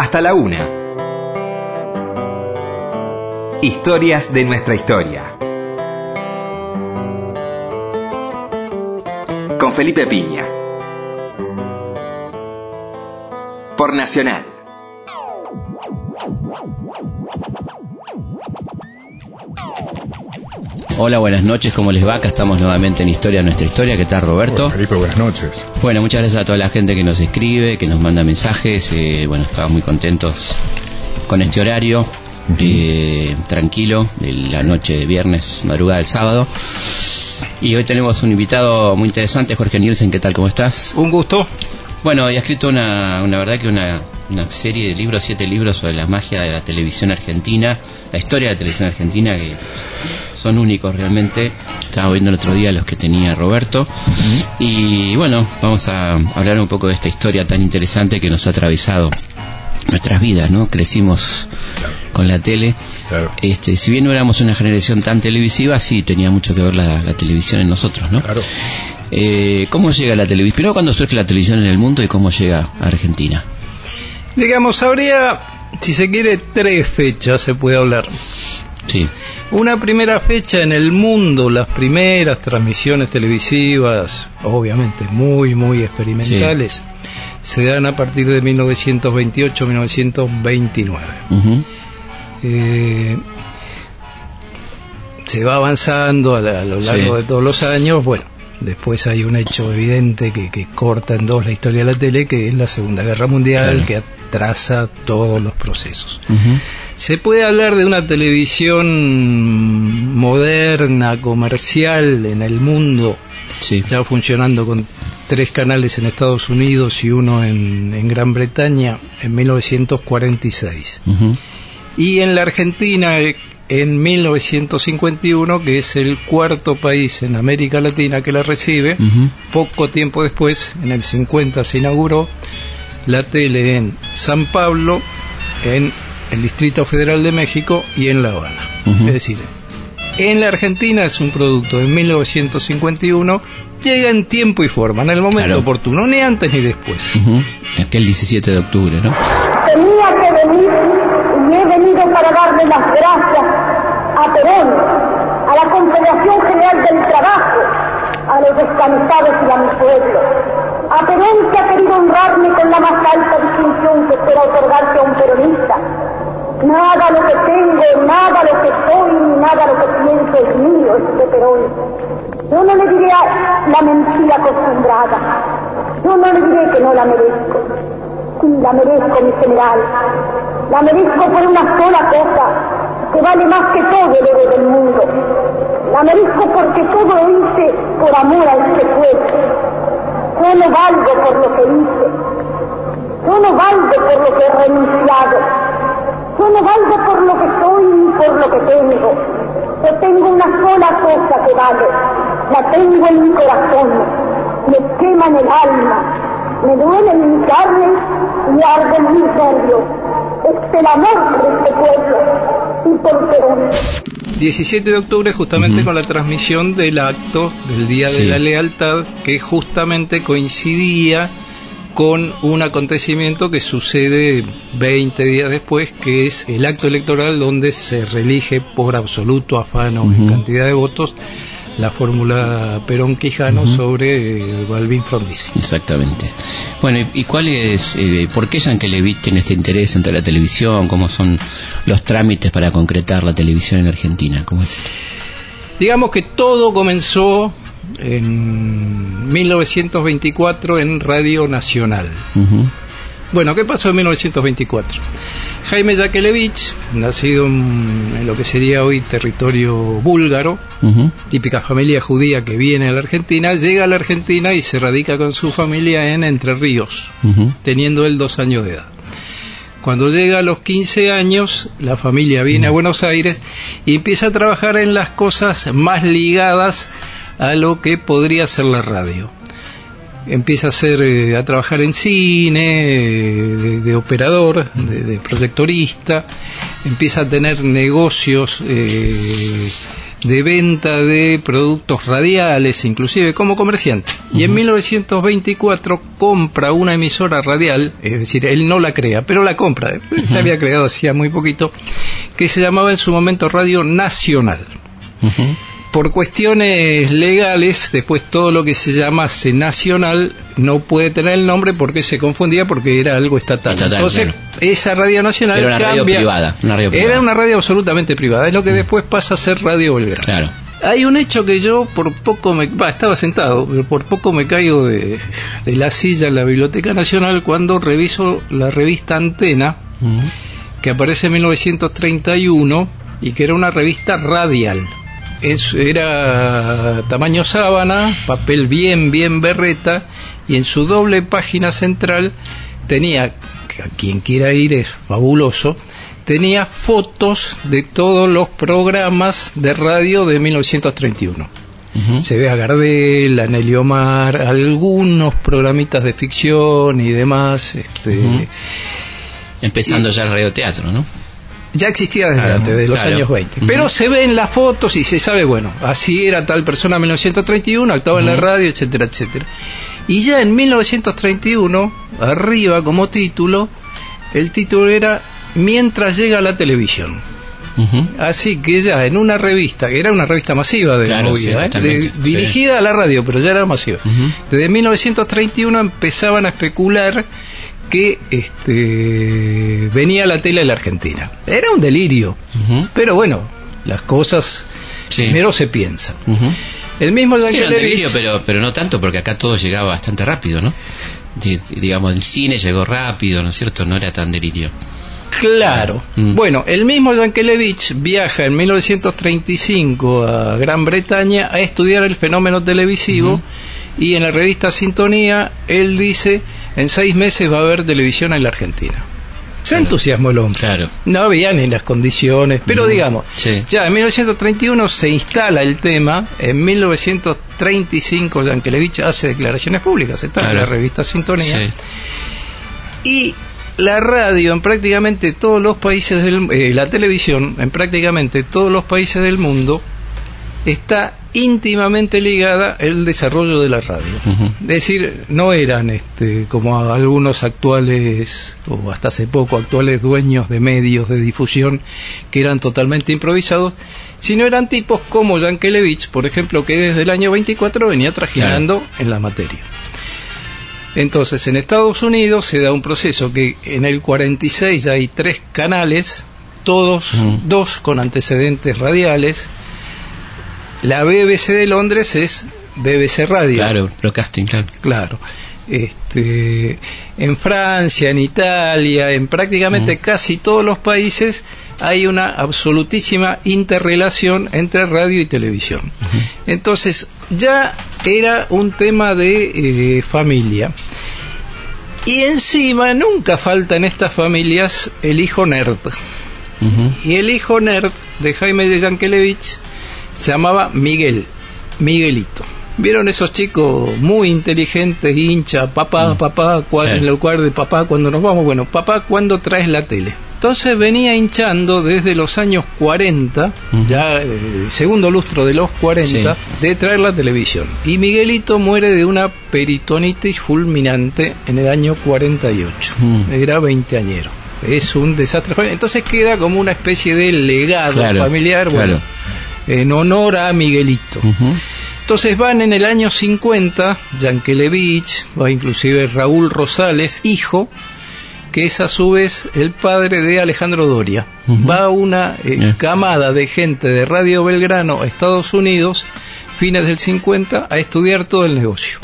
hasta la una. Historias de nuestra historia. Con Felipe Piña. Por Nacional. Hola, buenas noches, ¿cómo les va? Acá estamos nuevamente en Historia Nuestra Historia. ¿Qué tal, Roberto? Hola, Felipe, buenas noches. Bueno, muchas gracias a toda la gente que nos escribe, que nos manda mensajes. Eh, bueno, estamos muy contentos con este horario. eh, tranquilo, de la noche de viernes, madrugada del sábado. Y hoy tenemos un invitado muy interesante, Jorge Nielsen. ¿Qué tal? ¿Cómo estás? Un gusto. Bueno, y ha escrito una, una verdad que una, una serie de libros, siete libros sobre la magia de la televisión argentina, la historia de la televisión argentina, que son únicos realmente. Estaba viendo el otro día los que tenía Roberto. Y bueno, vamos a hablar un poco de esta historia tan interesante que nos ha atravesado nuestras vidas, ¿no? Crecimos con la tele. Claro. Este, si bien no éramos una generación tan televisiva, sí tenía mucho que ver la, la televisión en nosotros, ¿no? Claro. Eh, ¿Cómo llega la televisión? Primero, ¿cuándo surge la televisión en el mundo y cómo llega a Argentina? Digamos, habría, si se quiere, tres fechas se puede hablar. Sí, Una primera fecha en el mundo, las primeras transmisiones televisivas, obviamente muy, muy experimentales, se dan a partir de 1928-1929. ujú, Eh, se va avanzando a, la- a lo largo Sí. de todos los años. Bueno, después hay un hecho evidente que, que corta en dos la historia de la tele, que es la Segunda Guerra Mundial, Claro. que atrasa todos los procesos. Se puede hablar de una televisión moderna, comercial en el mundo, sí, ya funcionando con tres canales en Estados Unidos y uno en, en Gran Bretaña en 1946 ujú, y en la Argentina eh, en 1951, que es el cuarto país en América Latina que la recibe. Poco tiempo después, en el 50, se inauguró la tele en San Pablo, en el Distrito Federal de México y en La Habana. Es decir, en la Argentina es un producto de 1951, llega en tiempo y forma, en el momento Claro. oportuno, ni antes ni después. ujú. Aquel 17 de octubre, ¿no? Tenía que venir y he venido para darle las gracias a Perón, a la Confederación General del Trabajo, a los descansados y a mi pueblo. A Perón que ha querido honrarme con la más alta distinción que pueda otorgarse a un peronista. Nada lo que tengo, nada lo que soy, ni nada lo que pienso es mío, es de Perón. Yo no le diré la mentira acostumbrada. Yo no le diré que no la merezco. Sí, la merezco, mi general. La merezco por una sola cosa, que vale más que todo el oro del mundo. La merezco porque todo lo hice por amor a este pueblo. Yo valgo por lo que hice. Yo valgo por lo que he renunciado. Yo valgo por lo que soy ni por lo que tengo. Yo tengo una sola cosa que vale. La tengo en mi corazón. Me quema en el alma. Me duele en mi carne y arde en mis nervios. Es el amor por este pueblo. 17 de octubre justamente con la transmisión del acto del Día Sí. de la Lealtad que justamente coincidía con un acontecimiento que sucede 20 días después, que es el acto electoral donde se reelige por absoluto afano en Ujú. cantidad de votos la fórmula Perón-Quijano sobre eh, Balvin Frondizi. Exactamente. Bueno, ¿y, y cuál es, eh, por qué Yankelevich tiene este interés entre la televisión? ¿Cómo son los trámites para concretar la televisión en Argentina? ¿Cómo es esto? Digamos que todo comenzó en 1924 en Radio Nacional. Bueno, ¿qué pasó en 1924? Jaime Yakelevich, nacido en, lo que sería hoy territorio búlgaro, típica familia judía que viene a la Argentina, llega a la Argentina y se radica con su familia en Entre Ríos, teniendo él dos años de edad. Cuando llega a los 15 años, la familia viene a Buenos Aires y empieza a trabajar en las cosas más ligadas a lo que podría ser la radio. Empieza a hacer eh, a trabajar en cine eh, de, de operador de, de proyectorista empieza a tener negocios eh, de venta de productos radiales inclusive como comerciante. Y en 1924 compra una emisora radial es decir él no la crea pero la compra. Se había creado hacía muy poquito que se llamaba en su momento Radio Nacional. Ujú. Por cuestiones legales, después todo lo que se llamase nacional no puede tener el nombre porque se confundía porque era algo estatal. Estatal, Entonces, claro. esa radio nacional Era una radio cambia- privada, una radio Era privada. una radio absolutamente privada, es lo que después pasa a ser Radio Belgrano. Claro. Hay un hecho que yo por poco me... estaba sentado, pero por poco me caigo de, de la silla en la Biblioteca Nacional cuando reviso la revista Antena, Ujú. que aparece en 1931 y que era una revista radial. Es- era tamaño sábana, papel bien, bien berreta, y en su doble página central tenía, que a quien quiera ir es fabuloso, tenía fotos de todos los programas de radio de 1931. Ujú. Se ve a Gardel, a Nelly Omar, algunos programitas de ficción y demás. Este. Empezando ya el radioteatro, ¿no? Ya existía desde Claro, antes, de los claro. años 20. Ujú. Pero se ven las fotos y se sabe, bueno, así era tal persona en 1931, actuaba en la radio, etcétera, etcétera. Y ya en 1931, arriba como título, el título era Mientras llega la televisión. Así que ya en una revista, que era una revista masiva de Claro, sí, movida, ¿eh? sí. dirigida a la radio, pero ya era masiva. Desde 1931 empezaban a especular que este, venía la tele a la Argentina. Era un delirio, pero bueno, las cosas Sí. primero se piensan. El mismo Sí, era un delirio, pero, pero no tanto, porque acá todo llegaba bastante rápido, ¿no? Di- digamos, el cine llegó rápido, ¿no es cierto? No era tan delirio. Claro. Mm. Bueno, el mismo Yankelevich viaja en 1935 a Gran Bretaña a estudiar el fenómeno televisivo y en la revista Sintonía él dice en seis meses va a haber televisión en la Argentina. Se Claro. entusiasmó el hombre. Claro. No había ni las condiciones, pero Ujú. digamos, Sí. ya en 1931 se instala el tema, en 1935 Yankelevich hace declaraciones públicas, está en Claro. la revista Sintonía, Sí. y la radio en prácticamente todos los países del eh, la televisión en prácticamente todos los países del mundo está íntimamente ligada el desarrollo de la radio. Es decir, no eran este, como algunos actuales, o hasta hace poco actuales dueños de medios de difusión que eran totalmente improvisados, sino eran tipos como Yankelevich, por ejemplo, que desde el año 24 venía trajinando en la materia. Entonces, en Estados Unidos se da un proceso que en el 46 ya hay tres canales, todos, dos con antecedentes radiales. La BBC de Londres es BBC Radio. Claro, broadcasting, claro. Claro. Este, en Francia, en Italia, en prácticamente casi todos los países hay una absolutísima interrelación entre radio y televisión. Entonces, ya era un tema de eh, familia. Y encima nunca falta en estas familias el hijo nerd. Y el hijo nerd de Jaime de Yankelevich se llamaba Miguel, Miguelito. ¿Vieron esos chicos muy inteligentes, hincha, papá, papá, cua- Sí. en el lugar de papá cuando nos vamos? Bueno, papá, ¿cuándo traes la tele? Entonces venía hinchando desde los años 40, Ujú. ya eh, segundo lustro de los 40, Sí. de traer la televisión. Y Miguelito muere de una peritonitis fulminante en el año 48. Mm. Era veinteañero. Es un desastre. Entonces queda como una especie de legado Claro, familiar, bueno, claro. En honor a Miguelito. Entonces van en el año 50, Yankelevich, va inclusive Raúl Rosales, hijo, que es a su vez el padre de Alejandro Doria. Ujú. Va una eh, camada de gente de Radio Belgrano a Estados Unidos, fines del 50, a estudiar todo el negocio.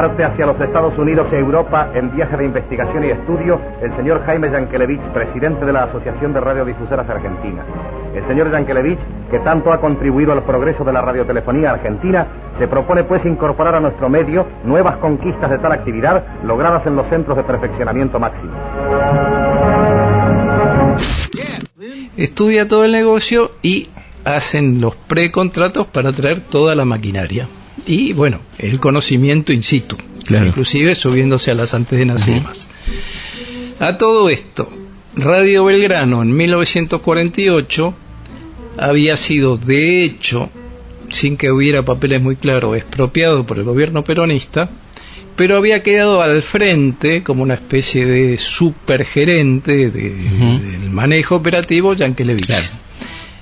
Parte hacia los Estados Unidos y Europa en viaje de investigación y estudio el señor Jaime Yankelevich, presidente de la Asociación de Radiodifusoras Argentinas. El señor Yankelevich, que tanto ha contribuido al progreso de la radiotelefonía argentina, se propone pues incorporar a nuestro medio nuevas conquistas de tal actividad logradas en los centros de perfeccionamiento máximo. Estudia todo el negocio y hacen los precontratos para traer toda la maquinaria. Y bueno, el conocimiento in situ, Claro. inclusive subiéndose a las antenas y demás. A todo esto, Radio Belgrano en 1948 había sido de hecho, sin que hubiera papeles muy claros, expropiado por el gobierno peronista, pero había quedado al frente como una especie de supergerente de- Ujú. del manejo operativo Yankelevich. Claro.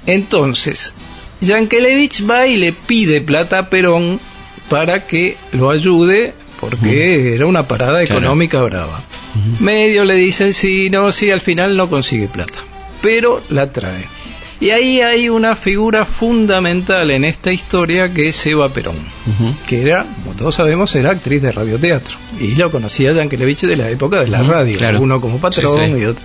Entonces, Yankelevich va y le pide plata a Perón para que lo ayude porque era una parada Claro. económica brava. Medio le dicen sí, no, sí, al final no consigue plata, pero la trae. Y ahí hay una figura fundamental en esta historia que es Eva Perón, que era, como todos sabemos, era actriz de radioteatro. Y lo conocía Yankelevich de la época de la radio, claro. uno como patrón Sí, sí. y otro.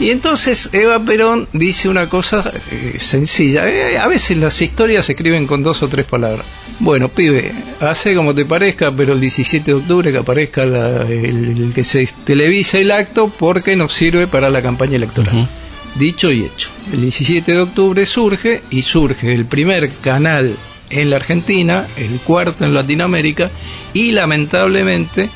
Y entonces Eva Perón dice una cosa eh, sencilla. Eh, a veces las historias se escriben con dos o tres palabras. Bueno, pibe, hace como te parezca, pero el 17 de octubre que aparezca la- el, el que se televisa el acto porque nos sirve para la campaña electoral. Dicho y hecho. El 17 de octubre surge y surge el primer canal en la Argentina, el cuarto en Latinoamérica y lamentablemente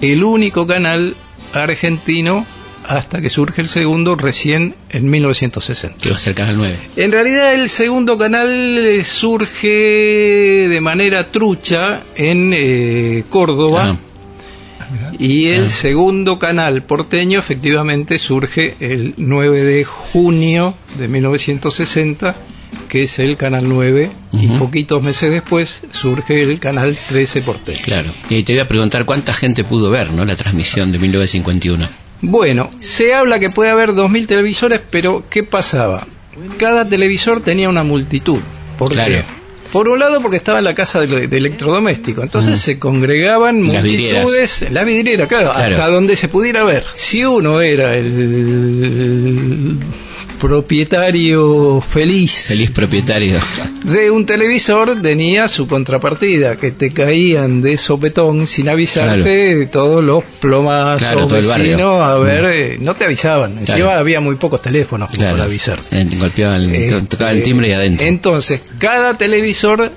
el único canal argentino hasta que surge el segundo recién en 1960. Que va a ser Canal 9. En realidad el segundo canal eh, surge de manera trucha en eh, Córdoba. Ah, Y el Ah. segundo canal porteño efectivamente surge el 9 de junio de 1960, que es el canal 9, y poquitos meses después surge el canal 13 porteño. claro. Y te voy a preguntar cuánta gente pudo ver, ¿no? La transmisión de 1951. Bueno, se habla que puede haber 2.000 televisores, pero ¿qué pasaba? Cada televisor tenía una multitud. ¿Por Claro. Por un lado porque estaba en la casa de, de electrodoméstico, entonces Mm. se congregaban Las multitudes, en la vidriera, claro, Claro. hasta donde se pudiera ver. Si uno era el propietario feliz, Feliz propietario. de un televisor tenía su contrapartida, que te caían de sopetón sin avisarte todos los plomazos Claro, vecinos, a Mm. ver, eh, no te avisaban, encima Claro. había muy pocos teléfonos para avisar. Eh, Golpeaba el, Este, tocaba el timbre y adentro. Entonces, cada televisor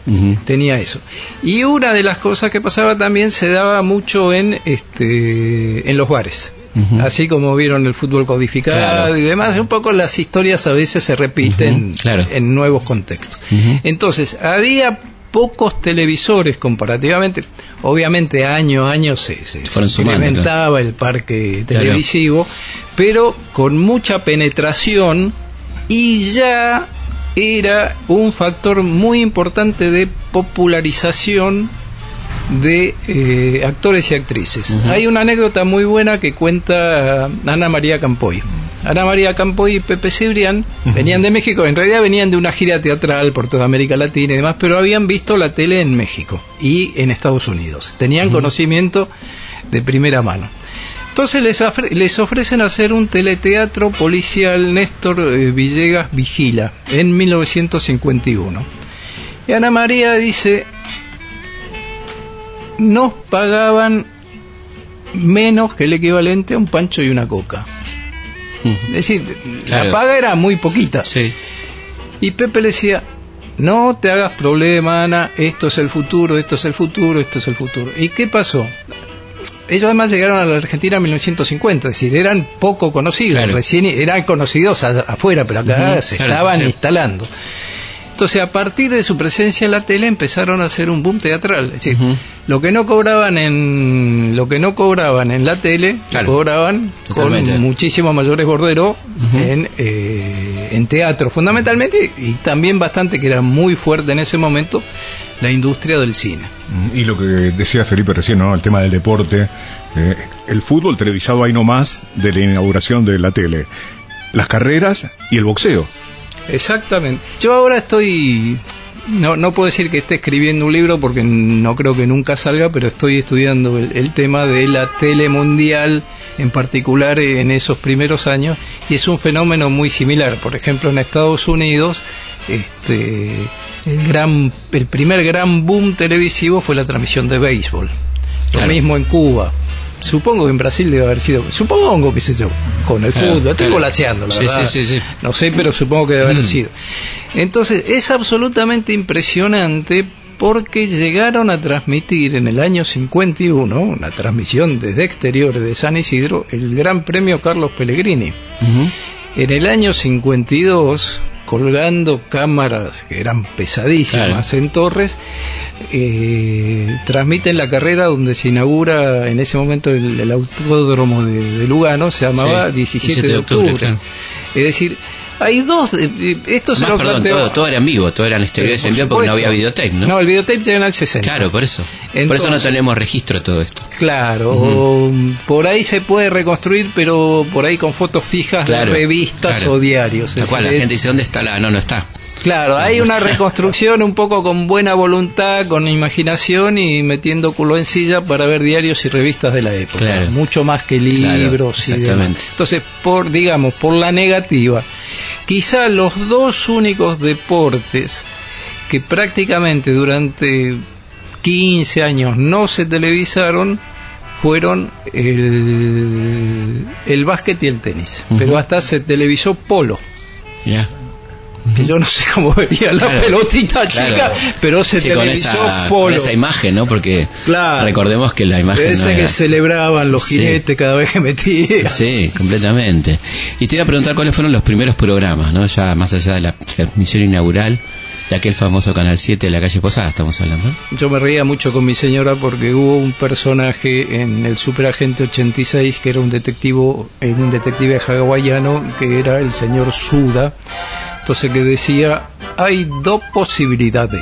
tenía eso. Y una de las cosas que pasaba también se daba mucho en este en los bares. Así como vieron el fútbol codificado Claro. y demás, un poco las historias a veces se repiten claro. en nuevos contextos. Entonces, había pocos televisores comparativamente, obviamente año a año se, se, incrementaba el parque televisivo, pero con mucha penetración y ya era un factor muy importante de popularización de eh, actores y actrices. Hay una anécdota muy buena que cuenta Ana María Campoy. Ana María Campoy y Pepe Cibrián venían de México, en realidad venían de una gira teatral por toda América Latina y demás, pero habían visto la tele en México y en Estados Unidos. Tenían conocimiento de primera mano. Entonces les, les ofrecen hacer un teleteatro policial Néstor eh, Villegas Vigila en 1951. Y Ana María dice, nos pagaban menos que el equivalente a un pancho y una coca. Es decir, Claro. la paga era muy poquita. Sí. Y Pepe le decía, no te hagas problema, Ana, esto es el futuro, esto es el futuro, esto es el futuro. ¿Y qué pasó? Ellos además llegaron a la Argentina en 1950, es decir, eran poco conocidos, Claro. recién eran conocidos afuera, pero acá se claro, estaban instalando. Entonces, a partir de su presencia en la tele empezaron a hacer un boom teatral, es decir, lo que no cobraban en lo que no cobraban en la tele, Claro. cobraban Totalmente. con muchísimo mayores borderos en, eh, en teatro, fundamentalmente, y también bastante que era muy fuerte en ese momento la industria del cine. Mm, Y lo que decía Felipe recién, ¿no? El tema del deporte. eh, el fútbol televisado ahí nomás de la inauguración de la tele. Las carreras y el boxeo. Exactamente. Yo ahora estoy no, no puedo decir que esté escribiendo un libro porque no creo que nunca salga, pero estoy estudiando el, el tema de la tele mundial, en particular en esos primeros años, y es un fenómeno muy similar. Por ejemplo, en Estados Unidos, este, el, gran, el primer gran boom televisivo fue la transmisión de béisbol. Claro. Lo mismo en Cuba. Supongo que en Brasil debe haber sido, supongo que sé yo, con el fútbol, estoy claro. volaseando, la Sí, verdad. sí, sí, sí. No sé, pero supongo que debe haber Mm. sido. Entonces, es absolutamente impresionante porque llegaron a transmitir en el año 51, una transmisión desde exteriores de San Isidro, el Gran Premio Carlos Pellegrini. En el año 52, colgando cámaras que eran pesadísimas Claro. en Torres, eh, transmiten la carrera donde se inaugura en ese momento el, el autódromo de, de Lugano, se llamaba Sí, 17, de octubre. claro. Es decir, hay dos, eh, eh, esto se Más, lo perdón, todo, todo era en vivo, todo eran exteriores en vivo porque no había videotape, ¿no? No, el videotape llega el 60. Claro, por eso. por eso no tenemos registro de todo esto. Claro, por ahí se puede reconstruir, pero por ahí con fotos fijas Claro, de revistas claro. o diarios. Cual, la gente dice, ¿dónde está la...? No, no está. Claro, hay una reconstrucción un poco con buena voluntad, con imaginación y metiendo culo en silla para ver diarios y revistas de la época. Claro. Mucho más que libros y demás. exactamente. Entonces, por, digamos, por la negativa, quizá los dos únicos deportes que prácticamente durante 15 años no se televisaron fueron el, el básquet y el tenis. Pero hasta se televisó polo Mirá. Que yo no sé cómo vería la Claro. pelotita Claro. chica, pero se Sí, con televisó esa, polo. con esa imagen, ¿no? Porque Claro. recordemos que la imagen Ese no que celebraban los Sí. jinetes cada vez que metía. Sí, completamente. Y te iba a preguntar cuáles fueron los primeros programas, ¿no? Ya más allá de la transmisión inaugural de aquel famoso Canal 7 de la calle Posada, estamos hablando. Yo me reía mucho con mi señora porque hubo un personaje en el Superagente 86 que era un detective, eh, un detective hawaiano que era el señor Suda. Entonces que decía, hay dos posibilidades.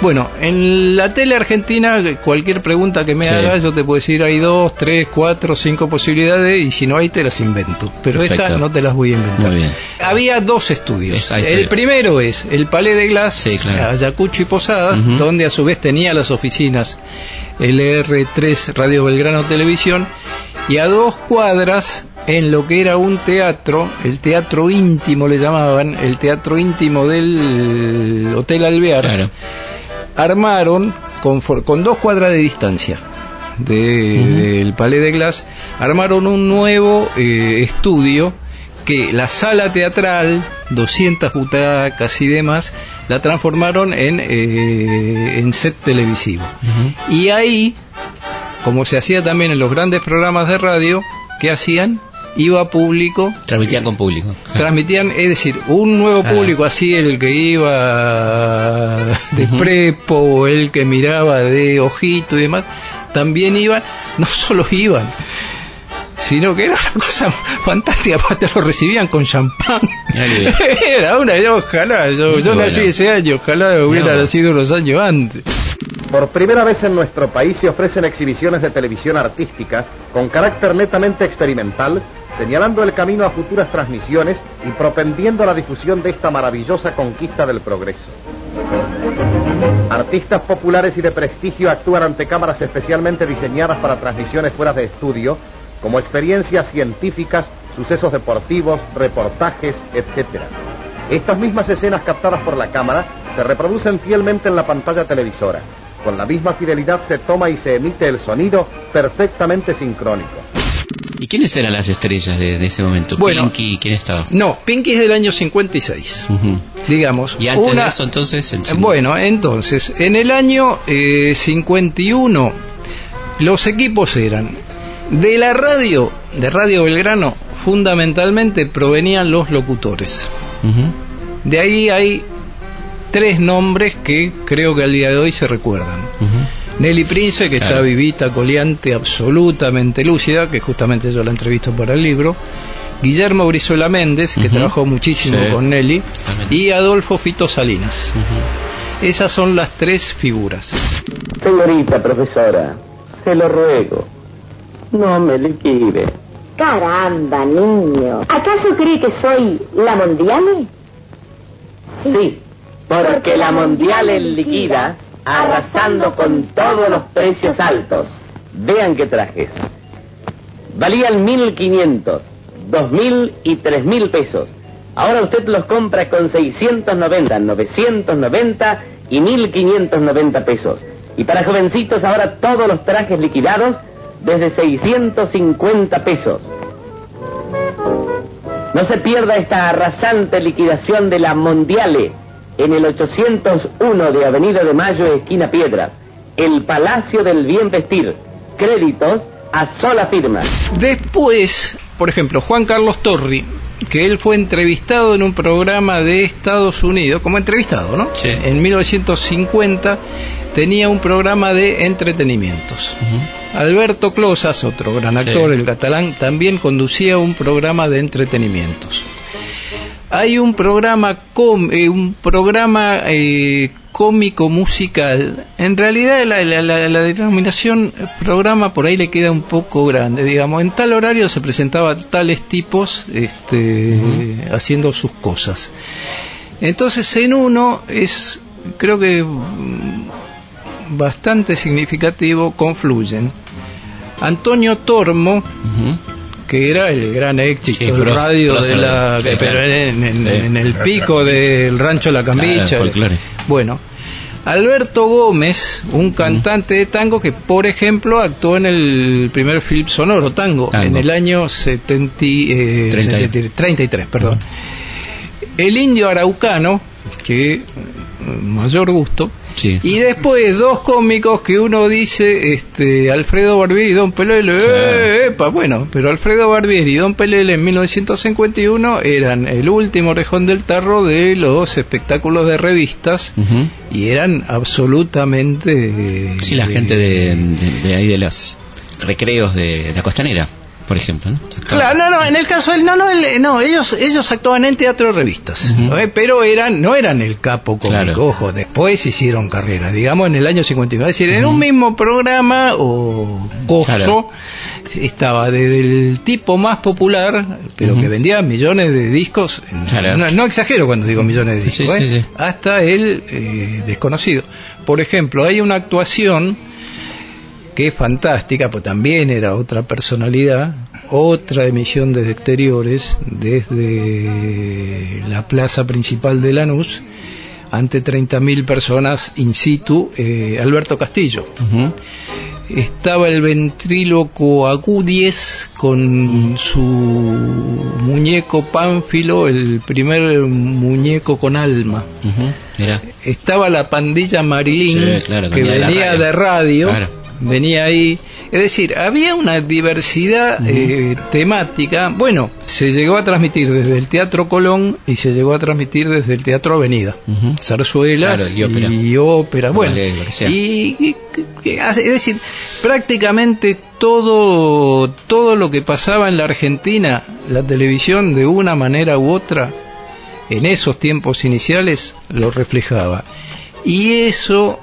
Bueno, en la tele argentina, cualquier pregunta que me Sí. hagas, yo te puedo decir, hay dos, tres, cuatro, cinco posibilidades y si no hay, te las invento. Pero Perfecto. estas no te las voy a inventar. Muy bien. Había dos estudios. Es- el primero es el Palais de Glass, Sí, claro. Ayacucho y Posadas, donde a su vez tenía las oficinas LR3 Radio Belgrano Televisión, y a dos cuadras en lo que era un teatro, el teatro íntimo le llamaban, el teatro íntimo del Hotel Alvear, Claro. Armaron con, con dos cuadras de distancia de- Ujú. del Palais de Glass, armaron un nuevo eh, estudio que la sala teatral, 200 butacas y demás, la transformaron en, eh, en set televisivo. Y ahí, como se hacía también en los grandes programas de radio, ¿qué hacían? Iba público Transmitían con público. transmitían, es decir, un nuevo Claro. público, así el que iba de Ujú. prepo, o el que miraba de ojito y demás, también iban, no solo iban, sino que era una cosa fantástica, aparte lo recibían con champán. Era una, yo ojalá, yo, yo Bueno. nací ese año, ojalá hubiera No. nacido unos años antes. Por primera vez en nuestro país se ofrecen exhibiciones de televisión artística con carácter netamente experimental, señalando el camino a futuras transmisiones y propendiendo a la difusión de esta maravillosa conquista del progreso. Artistas populares y de prestigio actúan ante cámaras especialmente diseñadas para transmisiones fuera de estudio, como experiencias científicas, sucesos deportivos, reportajes, etc. Estas mismas escenas captadas por la cámara se reproducen fielmente en la pantalla televisora. Con la misma fidelidad se toma y se emite el sonido perfectamente sincrónico. ¿Y quiénes eran las estrellas de, de ese momento? Bueno. Pinky, ¿quién estaba? No, Pinky es del año 56, Ujú. digamos. Y antes una- de eso, entonces, en- Bueno, entonces, en el año eh, 51, los equipos eran de la radio, de Radio Belgrano, fundamentalmente provenían los locutores. De ahí hay tres nombres que creo que al día de hoy se recuerdan. Nelly Prince, que Claro. está vivita, coleante, absolutamente lúcida, que justamente yo la entrevisto para el libro. Guillermo Brizuela Méndez, que trabajó muchísimo Sí. con Nelly. Y Adolfo Fito Salinas. Esas son las tres figuras. Señorita profesora, se lo ruego, no me liquide. Caramba, niño. ¿Acaso cree que soy la Mondiale? Sí, porque la Mundial es liquida, arrasando con todos los precios altos. Vean qué trajes. Valían 1.500, 2.000 y 3.000 pesos. Ahora usted los compra con 690, 990 y 1.590 pesos. Y para jovencitos ahora todos los trajes liquidados desde 650 pesos. No se pierda esta arrasante liquidación de la Mondiale. En el 801 de Avenida de Mayo, esquina Piedra, el Palacio del Bien Vestir. Créditos a sola firma. Después, por ejemplo, Juan Carlos Torri, que él fue entrevistado en un programa de Estados Unidos, como entrevistado, ¿no? Sí. En 1950 tenía un programa de entretenimientos. Alberto Closas, otro gran Sí. actor, el catalán, también conducía un programa de entretenimientos. Hay un programa com- eh, un programa eh, cómico musical. En realidad la, la- la- la denominación programa por ahí le queda un poco grande. Digamos, en tal horario se presentaba tales tipos este, haciendo sus cosas. Entonces en uno es, creo que bastante significativo, confluyen. Antonio Tormo, que era el gran éxito Sí, del radio de la de- sí, pero claro. en, en- Sí. en el pico del rancho La Cambicha Claro, bueno Alberto Gómez un cantante de tango que por ejemplo actuó en el primer film sonoro tango, Tango. en el año 70, y, eh, 30. 73, 33 perdón el indio araucano que mm, mayor gusto Sí. y después dos cómicos que uno dice, este, Alfredo Barbieri y Don Pelele, Sí. ¡eh, epa! bueno, pero Alfredo Barbieri y Don Pelele en 1951 eran el último orejón del tarro de los espectáculos de revistas y eran absolutamente... eh, Sí, la gente de, de- de ahí de los recreos de la costanera, por ejemplo. ¿no? Claro, no, no, en el caso del no, no, el- no, ellos, ellos actuaban en teatro de revistas. ¿eh? pero eran, no eran el capo cómico, Claro. ojo, después hicieron carrera, digamos en el año 59, es decir, en un mismo programa o gozo Claro. estaba desde el tipo más popular, pero que vendía millones de discos, Claro. no, no exagero cuando digo millones de discos, sí, ¿eh? sí. hasta el eh, desconocido. Por ejemplo, hay una actuación que es fantástica, pues también era otra personalidad, otra emisión desde exteriores, desde la plaza principal de Lanús, ante 30.000 personas in situ, eh, Alberto Castillo. Estaba el ventríloco Agudies con su muñeco Pánfilo, el primer muñeco con alma. Estaba la pandilla Sí, claro, que venía de venía radio. de radio, Claro. Venía ahí. Es decir, había una diversidad eh, temática. Bueno, se llegó a transmitir desde el Teatro Colón y se llegó a transmitir desde el Teatro Avenida. Ujú. Zarzuelas Claro, y ópera. y ópera, bueno, y, y- es decir, prácticamente todo todo lo que pasaba en la Argentina, la televisión de una manera u otra, en esos tiempos iniciales lo reflejaba. Y eso,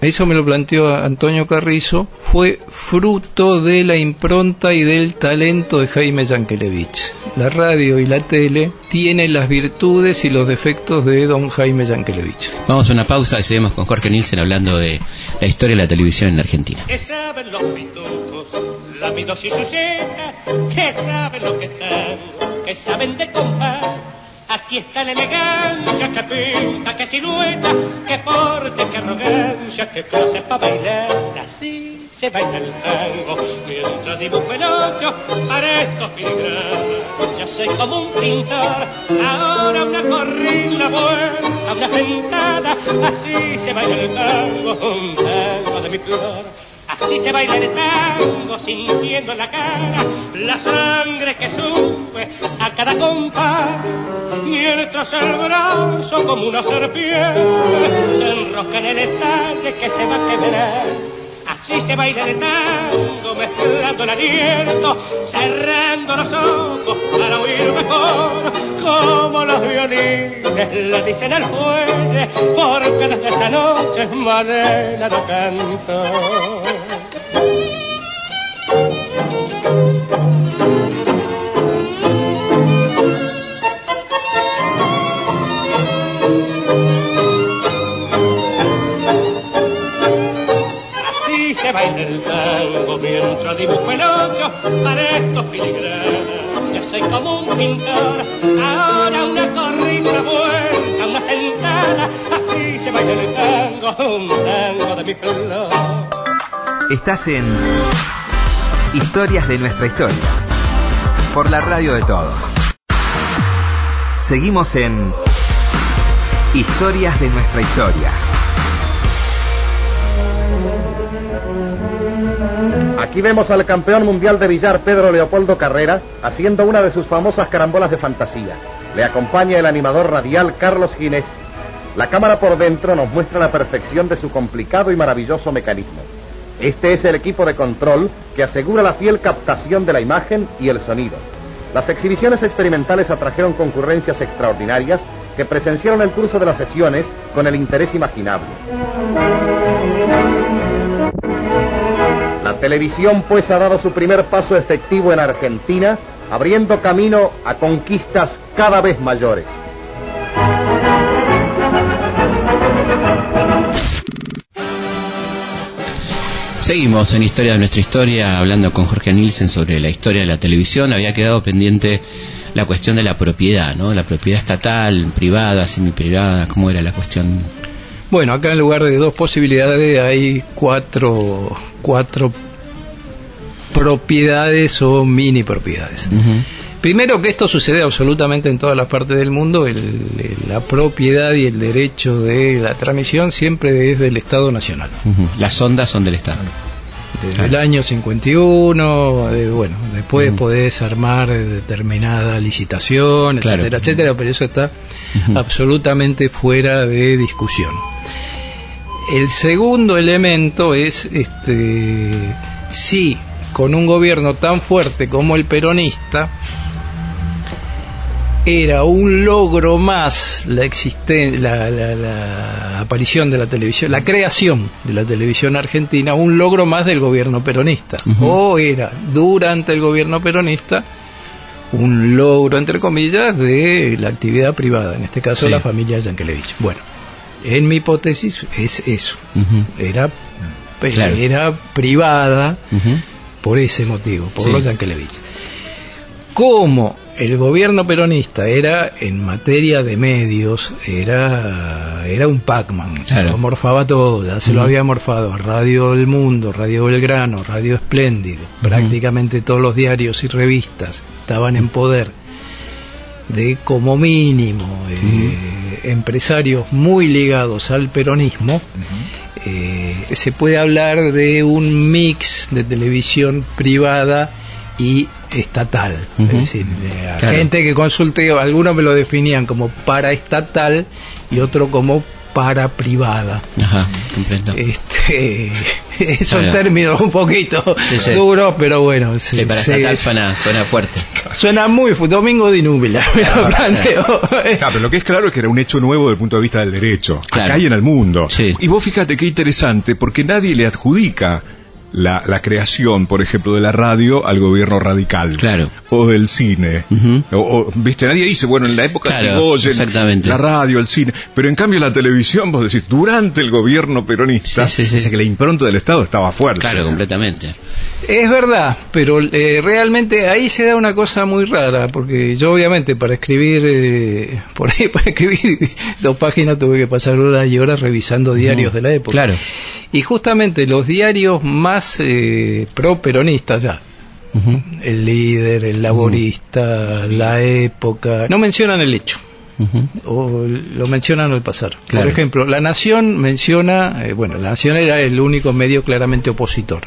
eso me lo planteó Antonio Carrizo, fue fruto de la impronta y del talento de Jaime Yankelevich. La radio y la tele tienen las virtudes y los defectos de don Jaime Yankelevich. Vamos a una pausa y seguimos con Jorge Nielsen hablando de la historia de la televisión en Argentina. que saben los y que saben lo que están, que saben de compás. Aquí está la elegancia que pinta, que silueta, que porte, que arrogancia, que clase para bailar. Así se baila el tango, mientras dibujo el ocho para estos filigranas. Yo soy como un pintor, ahora una corrida vuelta, una sentada, así se baila el tango, un tango de mi flor. Así se baila el tango sintiendo en la cara la sangre que sube a cada compás. Mientras el brazo como una serpiente se enrosca en el detalle que se va a quebrar. Así se baila el tango mezclando el aliento, cerrando los ojos para oír mejor como los violines le dicen al fuelle, porque desde esa noche Malena no canto. Se baila el tango mientras dibujo el ocho para estos filigranas. Yo soy como un pintor, ahora una corrida, una vuelta, una sentada. Así se baila el tango, un tango de mi flor. Estás en Historias de nuestra historia. Por la radio de todos. Seguimos en Historias de nuestra historia. Aquí vemos al campeón mundial de billar Pedro Leopoldo Carrera haciendo una de sus famosas carambolas de fantasía. Le acompaña el animador radial Carlos Ginés. La cámara por dentro nos muestra la perfección de su complicado y maravilloso mecanismo. Este es el equipo de control que asegura la fiel captación de la imagen y el sonido. Las exhibiciones experimentales atrajeron concurrencias extraordinarias que presenciaron el curso de las sesiones con el interés imaginable. Televisión pues ha dado su primer paso efectivo en Argentina, abriendo camino a conquistas cada vez mayores. Seguimos en Historia de nuestra historia hablando con Jorge Nielsen sobre la historia de la televisión. Había quedado pendiente la cuestión de la propiedad, ¿no? La propiedad estatal, privada, semiprivada, ¿cómo era la cuestión? Bueno, acá en lugar de dos posibilidades hay cuatro, cuatro propiedades o mini propiedades. Primero que esto sucede absolutamente en todas las partes del mundo, el- el- la propiedad y el derecho de la transmisión siempre es del Estado Nacional. Las ondas son del Estado. Desde el año 51, eh, bueno, después Ujú. podés armar determinada licitación, Claro. etcétera, etcétera, pero eso está absolutamente fuera de discusión. El segundo elemento es, este, si con un gobierno tan fuerte como el peronista, era un logro más la, existen la, la- la aparición de la televisión, la creación de la televisión argentina, un logro más del gobierno peronista. O era, durante el gobierno peronista, un logro, entre comillas, de la actividad privada, en este caso Sí. la familia Yankelevich. Bueno, en mi hipótesis es eso. Era, Claro. era privada. Por ese motivo, por Sí. los Yankelevich. Como el gobierno peronista era en materia de medios, era, era un Pac-Man, se Claro. lo morfaba todo, ya se lo había morfado a Radio El Mundo, Radio Belgrano, Radio Espléndido, prácticamente todos los diarios y revistas estaban en poder de como mínimo eh, empresarios muy ligados al peronismo, eh, se puede hablar de un mix de televisión privada y estatal. Es decir, eh, a Claro. gente que consulte, algunos me lo definían como paraestatal y otro como para privada. Ajá, comprendo. Este, son Claro. términos un poquito Sí, sí. duros, pero bueno, Sí, para estatal suena, suena fuerte. suena muy Domingo de Núbila, me lo planteo. Claro, pero lo que es claro es que era un hecho nuevo desde el punto de vista del derecho, Claro. acá y en el mundo. Sí. Y vos fíjate qué interesante, porque nadie le adjudica la, la creación, por ejemplo, de la radio al gobierno radical. Claro. O del cine. O, o, viste, nadie dice, bueno, en la época Claro, de exactamente. la radio, el cine. Pero en cambio la televisión, vos decís, durante el gobierno peronista, Sí, sí, sí. o sea que la impronta del Estado estaba fuerte. Claro, completamente. Es verdad, pero eh, realmente ahí se da una cosa muy rara, porque yo obviamente para escribir, eh, por ahí para escribir dos páginas tuve que pasar horas y horas revisando diarios de la época. Claro. Y justamente los diarios más eh, pro-peronistas ya, el líder, el laborista, la época, no mencionan el hecho. O lo mencionan al pasar. Claro. Por ejemplo, La Nación menciona, eh, bueno, La Nación era el único medio claramente opositor.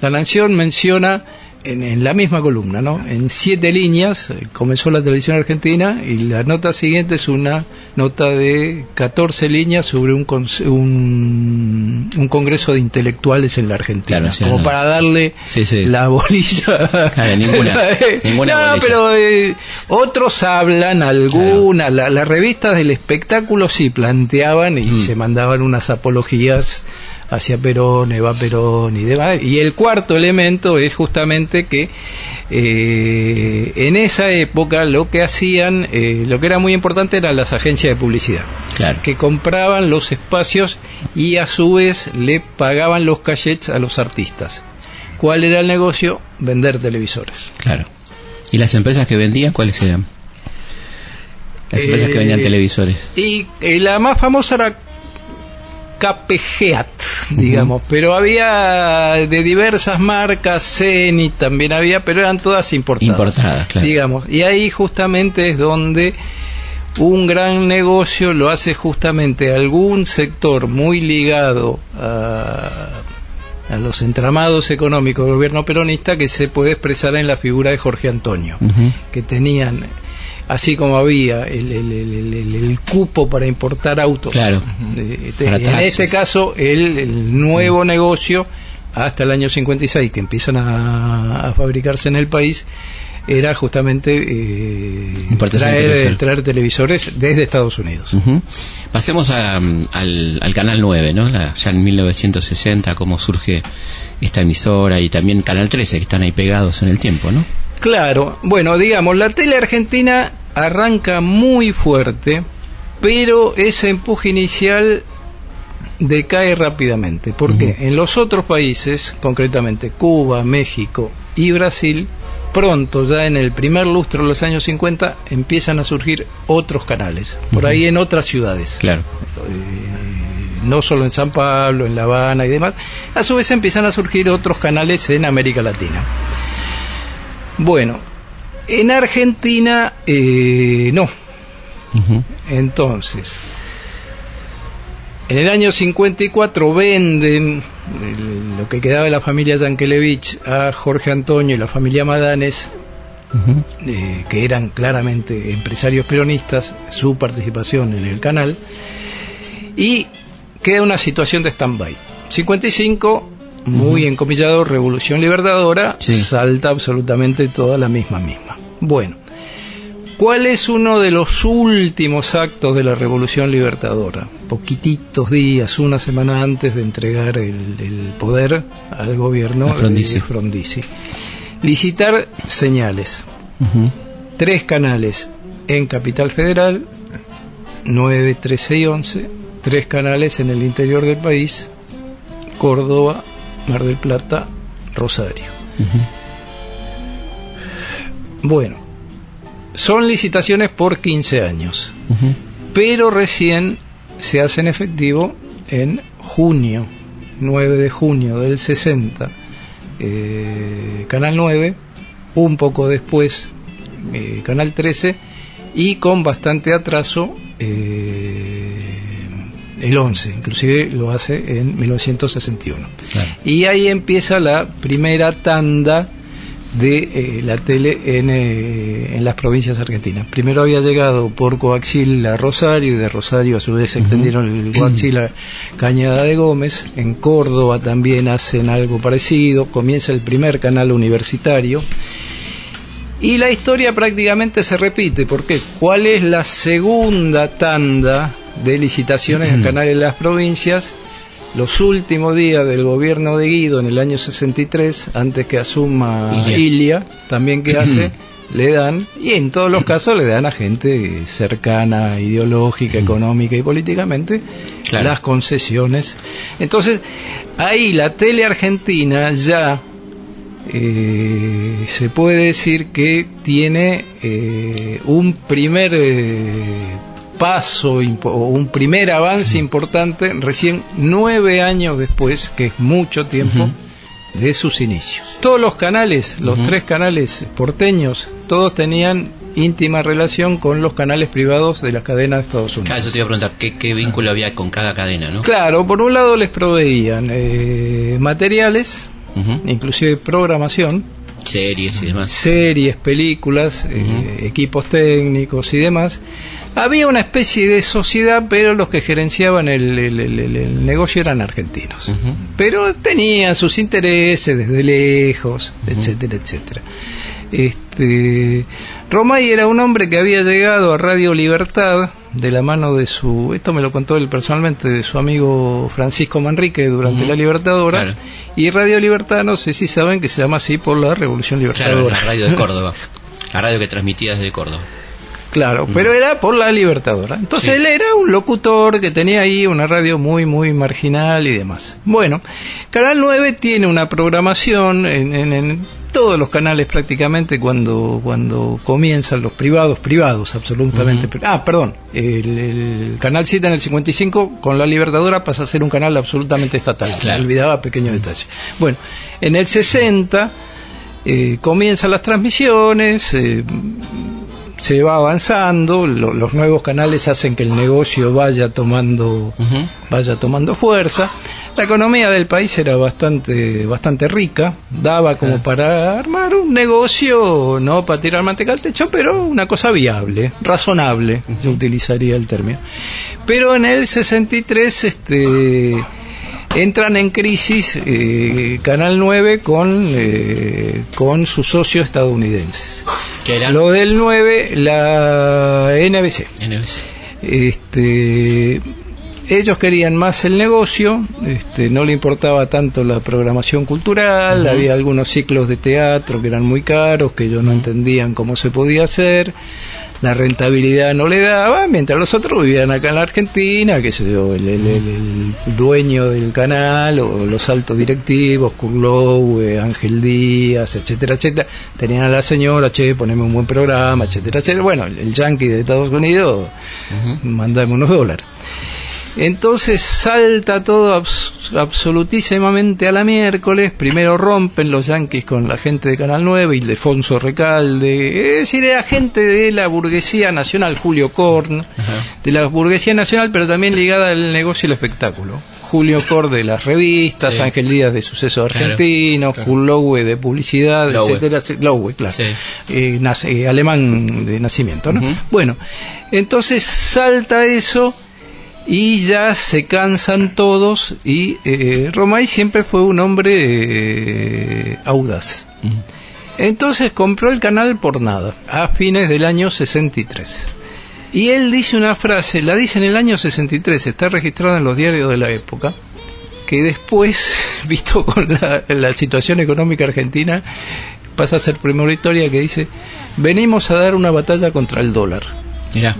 La Nación menciona en, en la misma columna, ¿no? En siete líneas eh, comenzó la televisión argentina y la nota siguiente es una nota de 14 líneas sobre un, cons- un, un congreso de intelectuales en la Argentina, Claro, sí, como no. para darle Sí, sí. la bolilla. Claro, ninguna- ninguna no, bolilla. pero eh, otros hablan, algunas, la- las revistas del espectáculo sí planteaban y Mm. se mandaban unas apologías hacia Perón, Eva Perón y demás. Y el cuarto elemento es justamente que eh, en esa época lo que hacían, eh, lo que era muy importante eran las agencias de publicidad Claro. que compraban los espacios y a su vez le pagaban los cachets a los artistas. ¿Cuál era el negocio? Vender televisores. Claro. ¿Y las empresas que vendían cuáles eran? Las empresas que Eh, vendían televisores. Y eh, la más famosa era KPGEAT, digamos, pero había de diversas marcas, Zenit también había, pero eran todas importadas. Importadas, claro. Digamos, y ahí justamente es donde un gran negocio lo hace justamente algún sector muy ligado a, a los entramados económicos del gobierno peronista que se puede expresar en la figura de Jorge Antonio, que tenían, así como había el, el- el- el- el- el cupo para importar autos, Claro. eh, en este caso el, nuevo negocio hasta el año 56 que empiezan a, a fabricarse en el país era justamente eh, traer, televisores. traer televisores desde Estados Unidos. Ujú. Pasemos a, mm, al, al Canal 9, ¿no? La- ya en 1960, cómo surge esta emisora y también Canal 13, que están ahí pegados en el tiempo, ¿no? Claro, bueno, digamos, la tele argentina arranca muy fuerte, pero ese empuje inicial decae rápidamente. ¿Por qué? En los otros países, concretamente Cuba, México y Brasil, pronto, ya en el primer lustro de los años 50, empiezan a surgir otros canales, por ahí en otras ciudades Claro. eh, no solo en San Pablo, en La Habana y demás, a su vez empiezan a surgir otros canales en América Latina. Bueno, en Argentina eh, no. Entonces, en el año 54 venden el- lo que quedaba de la familia Yankelevich a Jorge Antonio y la familia Madanes eh, que eran claramente empresarios peronistas, su participación en el canal, y queda una situación de stand-by. 55, muy encomillado, Revolución Libertadora, Sí. salta absolutamente toda la misma misma. Bueno, ¿cuál es uno de los últimos actos de la Revolución Libertadora? Poquititos días, una semana antes de entregar el, el poder al gobierno Frondizi. de Frondizi. Licitar señales tres canales en Capital Federal, 9, 13 y 11, tres canales en el interior del país, Córdoba, Mar del Plata, Rosario. Bueno, son licitaciones por 15 años, Ujú. pero recién se hacen efectivo en junio, 9 de junio del 60, eh, Canal 9, un poco después eh, Canal 13 y con bastante atraso eh, el 11, inclusive lo hace en 1961. Claro. Y ahí empieza la primera tanda de eh, la tele en, eh, en las provincias argentinas. Primero había llegado por coaxil a Rosario y de Rosario a su vez se extendieron el coaxil a Cañada de Gómez. En Córdoba también hacen algo parecido. Comienza el primer canal universitario. Y la historia prácticamente se repite, porque ¿cuál es la segunda tanda de licitaciones en canales de las provincias? Los últimos días del gobierno de Guido en el año 63, antes que asuma Ilia. Ilia, también que hace, le dan, y en todos los casos le dan a gente cercana, ideológica, económica y políticamente, Claro. las concesiones. Entonces, ahí la tele argentina ya eh, se puede decir que tiene eh, un primer eh, paso o un primer avance importante recién nueve años después, que es mucho tiempo, de sus inicios. Todos los canales, los tres canales porteños, todos tenían íntima relación con los canales privados de las cadenas de Estados Unidos. Yo te iba a preguntar qué, qué vínculo había con cada cadena, ¿no? Claro, por un lado les proveían eh, materiales, inclusive programación, Series y demás. series, películas, eh, equipos técnicos y demás. Había una especie de sociedad, pero los que gerenciaban el, el- el- el- el negocio eran argentinos. Pero tenían sus intereses desde lejos, etcétera, etcétera. Este, Romay era un hombre que había llegado a Radio Libertad de la mano de su, esto me lo contó él personalmente, de su amigo Francisco Manrique durante la Libertadora. Claro. Y Radio Libertad, no sé si saben que se llama así por la Revolución Claro, Libertadora. la radio de Córdoba. La radio que transmitía desde Córdoba. Claro, pero era por la Libertadora. Entonces Sí. él era un locutor que tenía ahí una radio muy, muy marginal y demás. Bueno, Canal 9 tiene una programación en, en- en todos los canales prácticamente cuando, cuando comienzan los privados, privados absolutamente. Ah, perdón, el, el Canal 7 en el 55 con la Libertadora pasa a ser un canal absolutamente estatal. Claro. Me olvidaba pequeño detalle. Bueno, en el 60 eh, comienzan las transmisiones. eh, se va avanzando, lo- los nuevos canales hacen que el negocio vaya tomando vaya tomando fuerza. La economía del país era bastante bastante rica, daba como para armar un negocio, no para tirar manteca al techo, pero una cosa viable, razonable, yo utilizaría el término. Pero en el 63 este entran en crisis eh, Canal 9 con eh, con sus socios estadounidenses. Que Lo del 9, la NBC. NBC. Este, ellos querían más el negocio, este, no le importaba tanto la programación cultural, había algunos ciclos de teatro que eran muy caros, que ellos no entendían cómo se podía hacer, la rentabilidad no le daba, mientras los otros vivían acá en la Argentina, que sé yo, el, el- el- el dueño del canal o los altos directivos, Kurlow, Ángel Díaz, etcétera, etcétera, tenían a la señora, che, poneme un buen programa, etcétera, etcétera. Bueno, el, yankee de Estados Unidos, Ujú. mandame unos dólares. Entonces salta todo abs- absolutísimamente a la miércoles. Primero rompen los yanquis con la gente de Canal 9, Ildefonso Recalde, es decir, era gente de la burguesía nacional, Julio Korn, Ajá. de la burguesía nacional, pero también ligada al negocio y el espectáculo. Julio Korn de las revistas, Sí. Ángel Díaz de Sucesos Argentinos, claro. Lowe de publicidad, Lowe. etcétera. Lowe, claro. Sí. Eh, nace- eh, alemán de nacimiento, ¿no? Bueno, entonces salta eso y ya se cansan todos y eh, Romay siempre fue un hombre eh, audaz. Ujú. Entonces compró el canal por nada, a fines del año 63. Y él dice una frase, la dice en el año 63, está registrada en los diarios de la época, que después, visto con la, la situación económica argentina, pasa a ser premonitoria, que dice, venimos a dar una batalla contra el dólar. Mirá.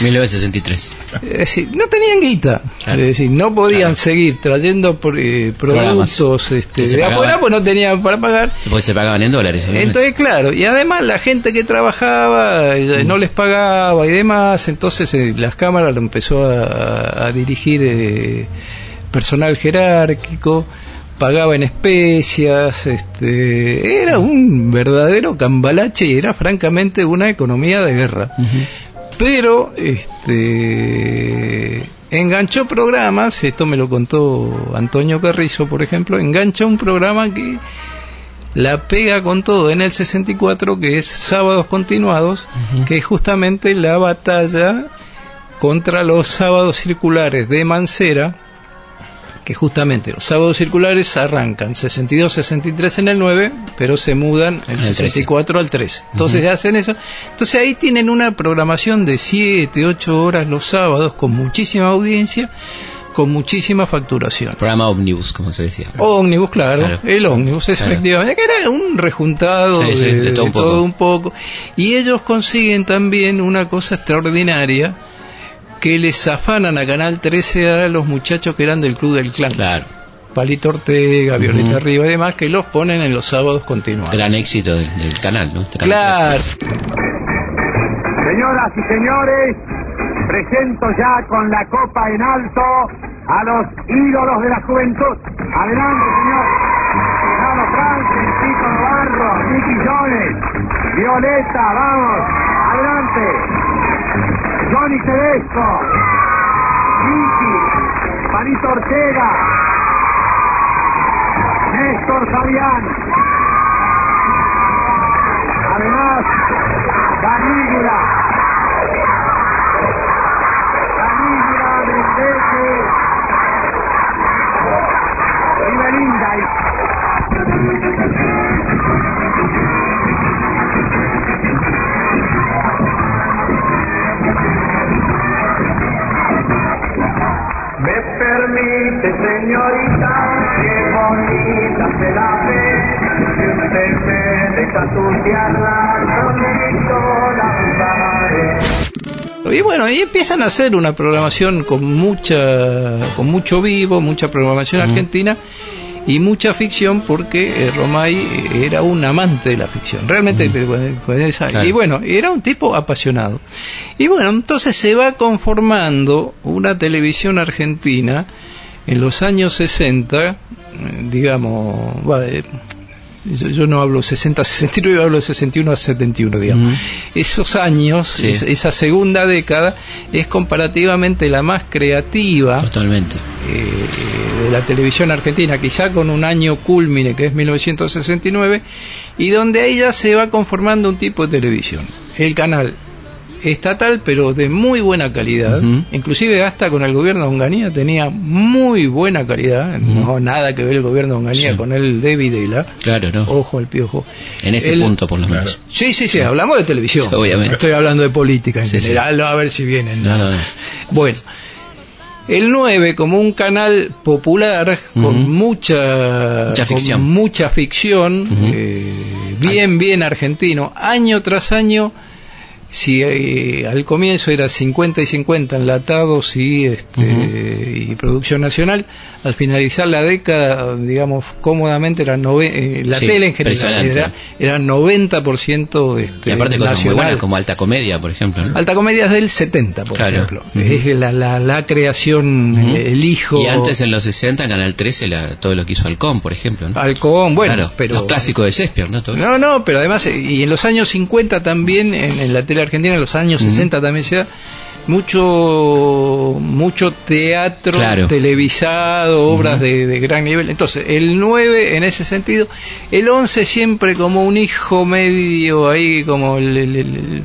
1963. Es decir, no tenían guita. Claro. Es decir, no podían Claro. seguir trayendo por- eh, productos este, de afuera, pues no tenían para pagar. Porque se pagaban en dólares. obviamente. Entonces, claro, y además la gente que trabajaba eh, no les pagaba y demás, entonces eh, las cámaras lo empezó a, a- dirigir eh, personal jerárquico, pagaba en especias, este, era un verdadero cambalache y era francamente una economía de guerra. Pero este enganchó programas, esto me lo contó Antonio Carrizo, por ejemplo, engancha un programa que la pega con todo en el 64, que es Sábados Continuados, que es justamente la batalla contra los sábados circulares de Mancera, que justamente los sábados circulares arrancan 62-63 en el 9, pero se mudan el Al 13. 64 al 13. Entonces hacen eso. Entonces ahí tienen una programación de 7, 8 horas los sábados con muchísima audiencia, con muchísima facturación. Programa Omnibus, como se decía. Ómnibus, claro, Claro. el ómnibus, es Claro. efectivamente, que era un rejuntado Sí, sí, de, de todo un de todo poco. un poco. Y ellos consiguen también una cosa extraordinaria, que les afanan a Canal 13 a los muchachos que eran del Club del Clan. Claro. Palito Ortega, Violeta Ujú. Riva y demás, que los ponen en los sábados continuados. Gran éxito del, del canal, ¿no? Este canal Claro. Señoras y señores, presento ya con la copa en alto a los ídolos de la juventud. Adelante, señor. Fernando Francis, Tito Navarro, Nicky Jones, Violeta, vamos. Adelante. Johnny Tedesco, Nicky, Panito Ortega, Néstor Fabián. Además, Canígula. Canígula, Mendeje. Y Belinda. Señorita, que bonita se la ve, si usted me deja tutearla, conmigo la usaré. Y bueno, y empiezan a hacer una programación con mucha, con mucho vivo, mucha programación argentina y mucha ficción porque eh, Romay era un amante de la ficción, realmente eh, con- con esa- Claro. y bueno, era un tipo apasionado. Y bueno, entonces se va conformando una televisión argentina en los años 60, eh, digamos, eh, yo, yo no hablo 60 69, yo hablo de 61 a 71, digamos. Esos años, Sí. es- esa segunda década, es comparativamente la más creativa Totalmente. eh, de la televisión argentina, quizá con un año culmine que es 1969, y donde ahí ya se va conformando un tipo de televisión. El canal estatal, pero de muy buena calidad, Ujú. inclusive hasta con el gobierno de Onganía tenía muy buena calidad, no nada que ver el gobierno de Onganía Sí. con el de Videla, Claro, ¿no? ojo al piojo. En ese El- punto, por lo menos. Sí, sí, sí, hablamos de televisión. Obviamente. Estoy hablando de política en Sí, sí. general, a ver si vienen. No, no, no. Bueno, el 9 como un canal popular con mucha Mucha con ficción. mucha ficción, eh, bien bien argentino, año tras año si eh, al comienzo era 50 y 50 enlatados y este, y producción nacional, al finalizar la década, digamos, cómodamente era eh, la Sí, tele en general era, era 90% este, Y aparte cosas muy nacional. buenas como alta comedia, por ejemplo. ¿no? Alta Comedia es del 70, por Claro. ejemplo. Es la, la, la creación, eh, el hijo. Y antes en los 60, en Canal 13, la- todo lo que hizo Halcón, por ejemplo. ¿no? Halcón, bueno, Claro, pero. Los clásicos de Shakespeare, ¿no? Todo. No, no, pero además, y en los años 50 también, en, en la tele argentina, en los años Ujú. 60 también se da mucho mucho teatro Claro. televisado, obras de, de gran nivel. Entonces, el 9 en ese sentido, el 11 siempre como un hijo medio ahí, como el- el- el- el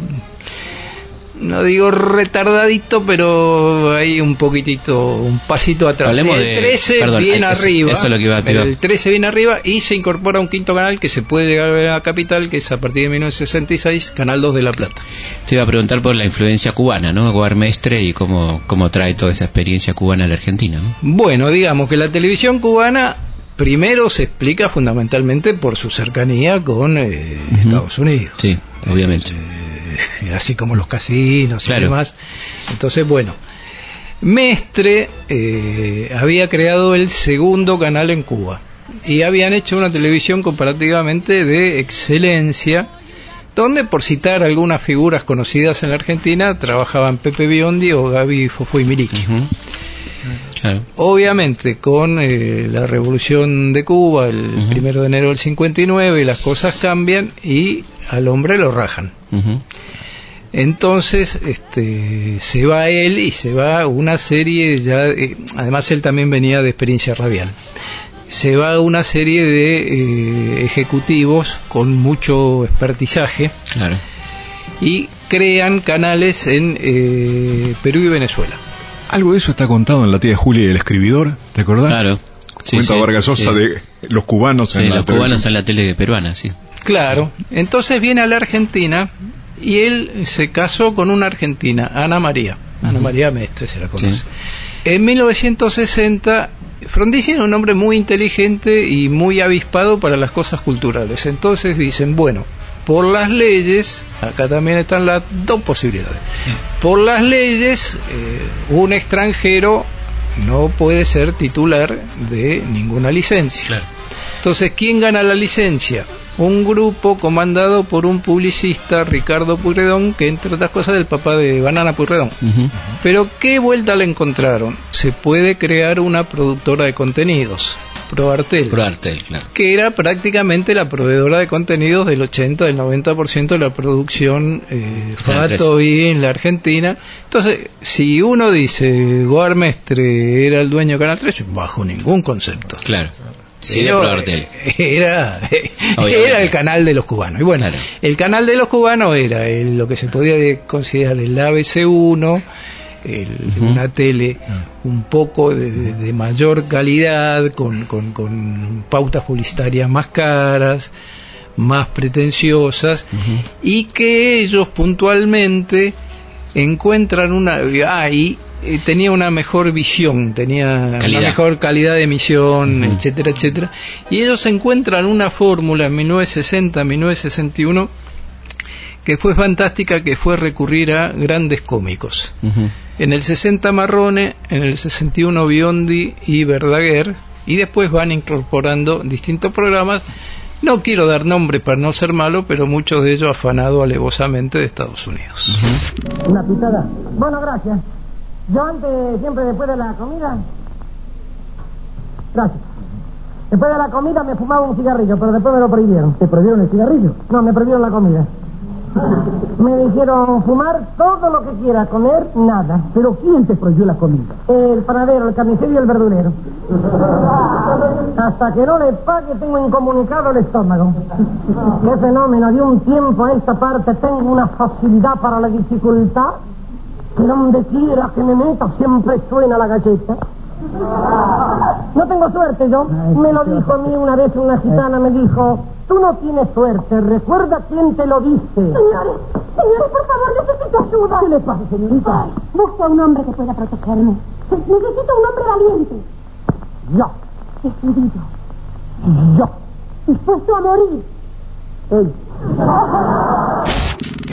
no digo retardadito, pero ahí un poquitito, un pasito atrás. Hablemos el de- 13 perdón, bien arriba. eso es lo que iba a- iba- el 13 bien arriba y se incorpora un quinto canal que se puede llegar a ver a la capital, que es a partir de 1966, Canal 2 de La Plata. Te iba a preguntar por la influencia cubana, ¿no? Guarmestre y cómo, cómo trae toda esa experiencia cubana a la Argentina, ¿no? Bueno, digamos que la televisión cubana primero se explica fundamentalmente por su cercanía con eh. Estados Unidos. Sí, obviamente. Eh, así como los casinos Claro. y demás. Entonces, bueno, Mestre eh, había creado el segundo canal en Cuba y habían hecho una televisión comparativamente de excelencia, donde, por citar algunas figuras conocidas en la Argentina, trabajaban Pepe Biondi o Gaby Fofo y Miliki. Ujú. Claro. Obviamente, con eh, la revolución de Cuba, el primero de enero del 59, las cosas cambian y al hombre lo rajan. Entonces, este, se va él y se va una serie ya, eh, además él también venía de experiencia radial. Se va una serie de eh, ejecutivos con mucho expertizaje Claro. y crean canales en eh, Perú y Venezuela. Algo de eso está contado en la tía de Julia y el escribidor, ¿te acordás? Claro. Sí, Cuenta sí, Vargas Llosa sí. de los cubanos Sí, en la los cubanos televisión. en la tele peruana, sí. Claro, entonces viene a la Argentina y él se casó con una argentina, Ana María. Ana María Mestre se la conoce. Sí. En 1960, Frondizi era un hombre muy inteligente y muy avispado para las cosas culturales. Entonces dicen, bueno, por las leyes, acá también están las dos posibilidades. Por las leyes, eh, un extranjero no puede ser titular de ninguna licencia. Claro. Entonces, ¿quién gana la licencia? Un grupo comandado por un publicista, Ricardo Purredón, que entre otras cosas es el papá de Banana Purredón. Pero ¿qué vuelta le encontraron? Se puede crear una productora de contenidos, ProArtel, Proartel, claro. que era prácticamente la proveedora de contenidos del 80, del 90% de la producción eh, Canal Fato y en la Argentina. Entonces, si uno dice Guarmestre era el dueño de Canal 3, bajo ningún concepto. Claro. Sí, Era, era el canal de los cubanos. Y bueno, Claro. el canal de los cubanos era el- lo que se podía de- considerar el ABC1, el- una tele un poco de, de- de mayor calidad, con, con- con pautas publicitarias más caras, más pretenciosas, y que ellos puntualmente encuentran una... Ah, y eh, tenía una mejor visión, tenía Calidad. una mejor calidad de emisión, etcétera, etcétera. Y ellos encuentran una fórmula en 1960, 1961 que fue fantástica, que fue recurrir a grandes cómicos. En el 60 Marrone, en el 61 Biondi y Verdaguer, y después van incorporando distintos programas. No quiero dar nombres para no ser malo, pero muchos de ellos afanados alevosamente de Estados Unidos. ¿Una pitada? Bueno, gracias. Yo antes, siempre después de la comida. Gracias. Después de la comida me fumaba un cigarrillo, pero después me lo prohibieron. ¿Te prohibieron el cigarrillo? No, me prohibieron la comida. Me dijeron fumar todo lo que quiera, comer nada. ¿Pero quién te prohibió la comida? El panadero, el carnicero y el verdulero. Hasta que no le pague tengo incomunicado el estómago. Qué fenómeno, de un tiempo a esta parte tengo una facilidad para la dificultad que donde quiera que me meta siempre suena la galleta. No tengo suerte yo. Me lo dijo a mí una vez una gitana, me dijo, tú no tienes suerte, recuerda quién te lo dice. Señores, señores, por favor, necesito ayuda. ¿Qué le pasa, señorita? Busco a un hombre que pueda protegerme. Necesito un hombre valiente, Yo, decidido, yo. dispuesto a morir. Él.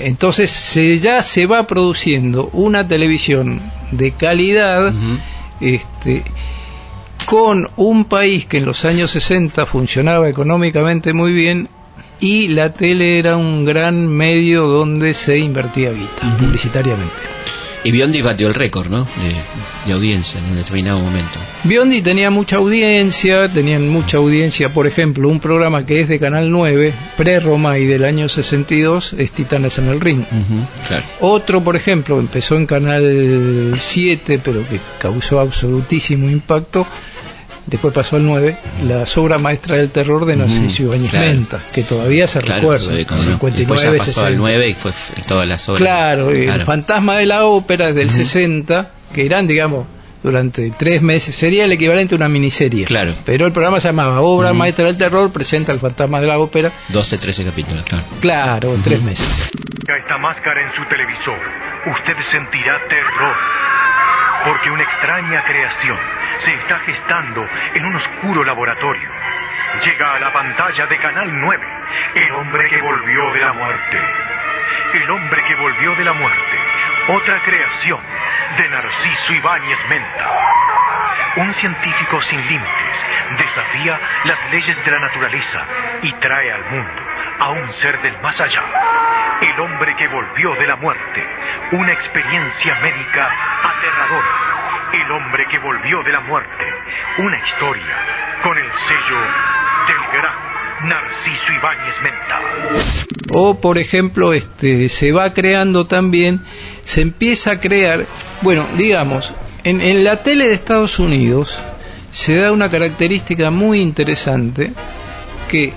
Entonces se, ya se va produciendo una televisión de calidad este, con un país que en los años 60 funcionaba económicamente muy bien y la tele era un gran medio donde se invertía guita publicitariamente. Y Biondi batió el récord, ¿no? De, de audiencia en un determinado momento. Biondi tenía mucha audiencia, tenían mucha audiencia, por ejemplo, un programa que es de Canal 9, pre-Romay del año 62, es Titanes en el Ring. Claro. Otro, por ejemplo, empezó en Canal 7, pero que causó absolutísimo impacto. Después pasó al 9, la obra maestra del terror de Narciso Ibáñez claro. Menta, que todavía se Claro, recuerda. sí, cómo no. 59, Después ya pasó 60. al 9 y fue todas las obras. Claro, el Claro. fantasma de la ópera del 60, que eran, digamos, durante tres meses, sería el equivalente a una miniserie. Claro. Pero el programa se llamaba Obra Maestra del Terror, presenta el fantasma de la ópera. 12, 13 capítulos, claro. Claro, en tres meses. esta máscara en su televisor, usted sentirá terror. Porque una extraña creación se está gestando en un oscuro laboratorio. Llega a la pantalla de Canal 9, el hombre que volvió de la muerte. El hombre que volvió de la muerte, otra creación de Narciso Ibáñez Menta. Un científico sin límites desafía las leyes de la naturaleza y trae al mundo a un ser del más allá. El hombre que volvió de la muerte, una experiencia médica aterradora. El hombre que volvió de la muerte, una historia con el sello del gran Narciso Ibáñez Menta. O, por ejemplo, este, se va creando también, se empieza a crear, bueno, digamos, en, en la tele de Estados Unidos se da una característica muy interesante que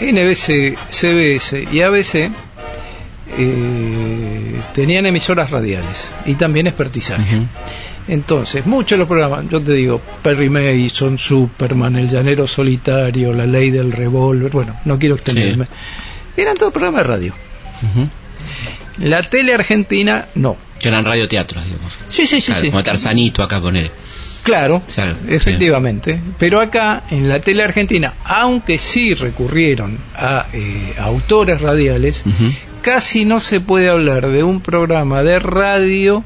NBC, CBS y ABC eh, tenían emisoras radiales y también expertizaje. Entonces, muchos de los programas, yo te digo, Perry Mason, Superman, El Llanero Solitario, La Ley del Revólver, bueno, no quiero extenderme, eran todos programas de radio. La tele argentina, no. Que eran radioteatros, digamos. Sí, sí, sí, Claro, sí. Como Tarzanito acá poner. Claro, Claro, efectivamente. Pero acá, en la tele argentina, aunque sí recurrieron a eh, autores radiales, casi no se puede hablar de un programa de radio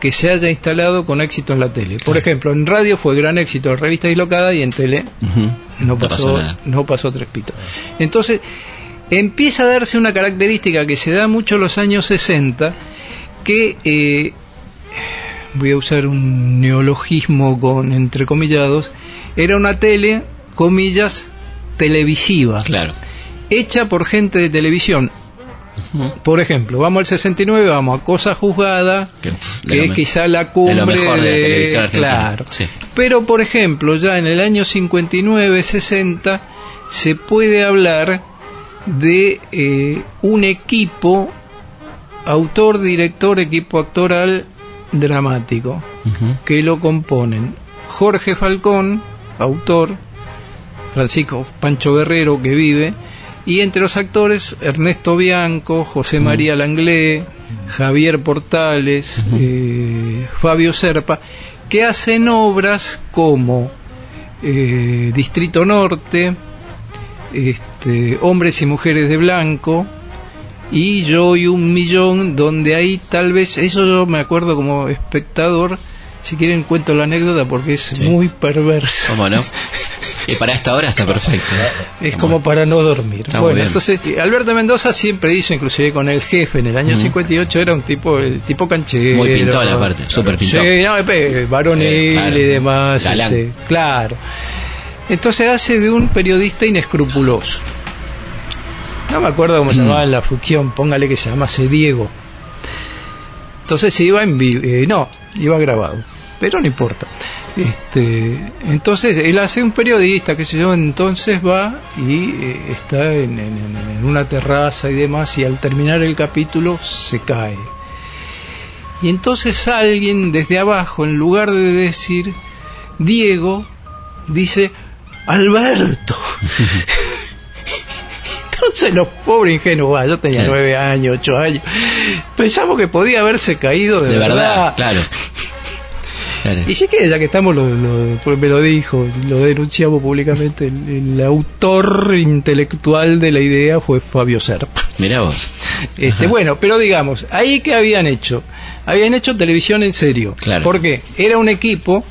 que se haya instalado con éxito en la tele. Por ejemplo, en radio fue gran éxito Revista Dislocada y en tele no pasó no pasó tres pitos. Entonces, empieza a darse una característica que se da mucho en los años 60, que eh, voy a usar un neologismo con entrecomillados, era una tele, comillas, televisiva. Claro. Hecha por gente de televisión. Por ejemplo, vamos al 69, vamos a Cosa Juzgada, que, es quizá la cumbre de la televisión argentina. Claro. Sí. Pero, por ejemplo, ya en el año 59, 60, se puede hablar de eh, un equipo, autor, director, equipo actoral dramático, que lo componen Jorge Falcón, autor, Francisco Pancho Guerrero, que vive, y entre los actores Ernesto Bianco, José María Langlé, Javier Portales, eh, Fabio Serpa, que hacen obras como eh, Distrito Norte, este, Hombres y Mujeres de Blanco, y Yo y un Millón, donde ahí tal vez, eso yo me acuerdo como espectador, si quieren cuento la anécdota porque es muy perverso. ¿Cómo no? Y para esta hora está perfecto. Es como para no dormir. Está bueno, entonces eh, Alberto Mendoza siempre hizo, inclusive con el jefe en el año Ujú. 58, era un tipo, el tipo canchero. Muy pintón, aparte, súper pintón. Sí, no, eh, varonil Eh, claro. y demás. Este, claro. Entonces hace de un periodista inescrupuloso. No me acuerdo cómo se llamaba en la función, póngale que se llamase Diego. Entonces se iba en vivo, eh, no, iba grabado, pero no importa. Este, entonces él hace un periodista, qué sé yo, entonces va y eh, está en, en- una terraza y demás, y al terminar el capítulo se cae. Y entonces alguien desde abajo, en lugar de decir Diego, dice Alberto. Entonces los pobres ingenuos, ah, yo tenía nueve años, ocho años, pensamos que podía haberse caído de, De verdad, claro. Claro. Y sí que ya que estamos, lo, lo- pues me lo dijo, lo denunciamos públicamente, el, el autor intelectual de la idea fue Fabio Serpa. Mirá vos. Este, bueno, pero digamos, ahí que habían hecho, habían hecho televisión en serio. Claro. Porque era un equipo,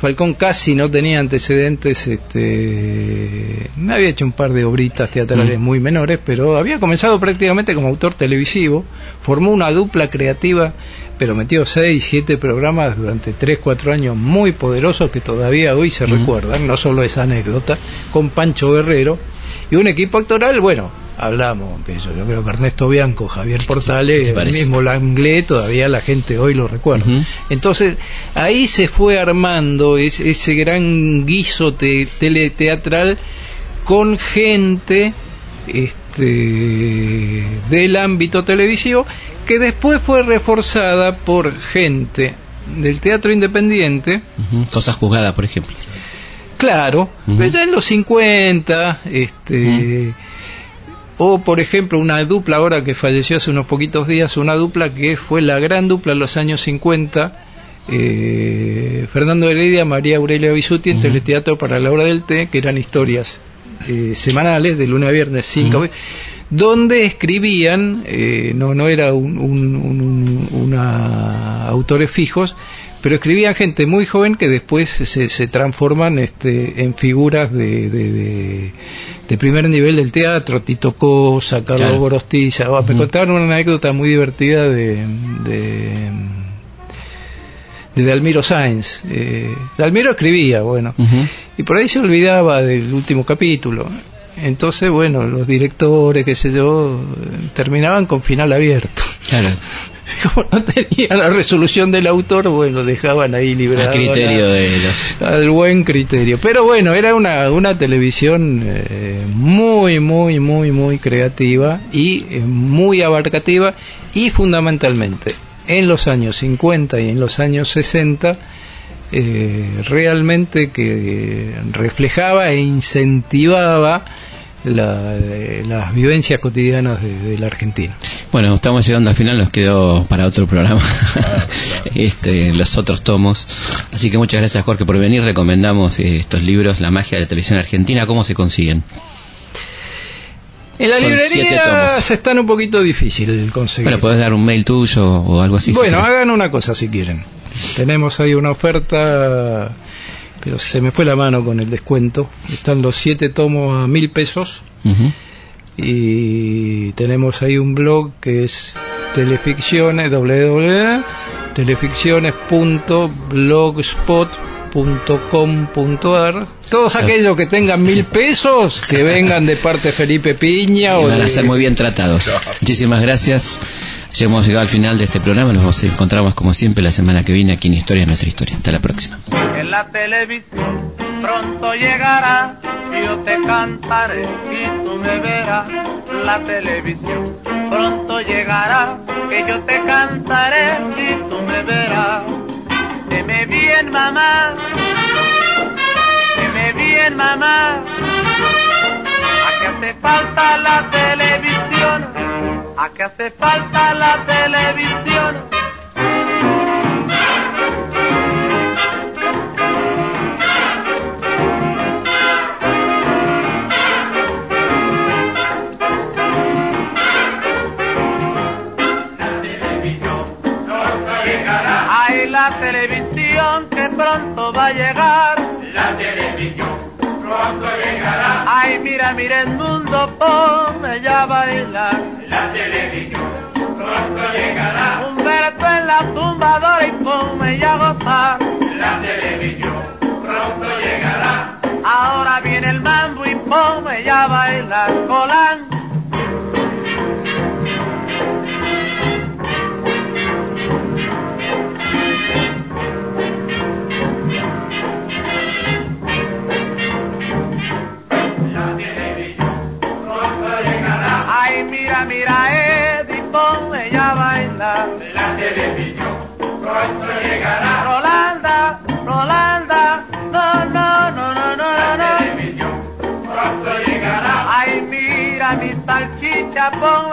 Falcón casi no tenía antecedentes, este, me había hecho un par de obritas teatrales Mm. muy menores, pero había comenzado prácticamente como autor televisivo, formó una dupla creativa, pero metió seis, siete programas durante tres, cuatro años muy poderosos que todavía hoy se recuerdan, no solo esa anécdota, con Pancho Guerrero, y un equipo actoral, bueno, hablamos, que yo, yo creo que Ernesto Bianco, Javier Portales, el mismo Langlais, todavía la gente hoy lo recuerda. Entonces, ahí se fue armando ese, ese gran guiso te- teleteatral con gente este, del ámbito televisivo que después fue reforzada por gente del teatro independiente. Cosas juzgadas, por ejemplo. Claro, pero ya en los 50, este, o por ejemplo una dupla ahora que falleció hace unos poquitos días, una dupla que fue la gran dupla en los años 50, eh, Fernando Heredia, María Aurelia Bisuti en Teleteatro para la hora del té, que eran historias eh, semanales de lunes a viernes, cinco veces, donde escribían, eh, no, no era un- un- una autores fijos, pero escribían gente muy joven que después se, se transforman este, en figuras de, de, de- de primer nivel del teatro, Tito Cosa, Carlos Claro. Gorostiza. Ah, Me contaron una anécdota muy divertida de, de, de Dalmiro Sáenz. Eh, Dalmiro escribía, bueno, y por ahí se olvidaba del último capítulo. Entonces, bueno, los directores, qué sé yo, terminaban con final abierto. Claro. Como no tenían la resolución del autor, bueno, dejaban ahí librado. A criterio la- de los. al buen criterio. Pero bueno, era una, una televisión eh, muy, muy, muy, muy creativa y eh, muy abarcativa y fundamentalmente en los años 50 y en los años 60 eh, realmente que reflejaba e incentivaba la- eh, las vivencias cotidianas de, de la Argentina. Bueno, estamos llegando al final, nos quedó para otro programa este, los otros tomos. Así que muchas gracias Jorge por venir. Recomendamos eh, estos libros, La magia de la televisión argentina. ¿Cómo se consiguen? En la Son librería están un poquito difícil conseguir. Bueno, puedes dar un mail tuyo o algo así. Bueno, hagan una cosa si quieren. Tenemos ahí una oferta, pero se me fue la mano con el descuento. Están los siete tomos a mil pesos y tenemos ahí un blog que es teleficciones www.teleficciones.blogspot.com.ar Todos aquellos que tengan mil pesos que vengan de parte de Felipe Piña o Y van de a ser muy bien tratados. Muchísimas gracias. Ya hemos llegado al final de este programa. Nos encontramos como siempre la semana que viene aquí en Historia Nuestra Historia. Hasta la próxima. En la televisión pronto llegará, yo te cantaré y tú me verás. La televisión pronto llegará, que yo te cantaré y tú me verás. Deme bien mamá, deme bien mamá, a que hace falta la televisión, a que hace falta la televisión. Mira el mundo, ponme ya a bailar. La televisión pronto llegará. Humberto en la tumbadora y ponme ya a gozar. La televisión pronto llegará. Ahora ponme ya a bailar colán. Pronto llegará.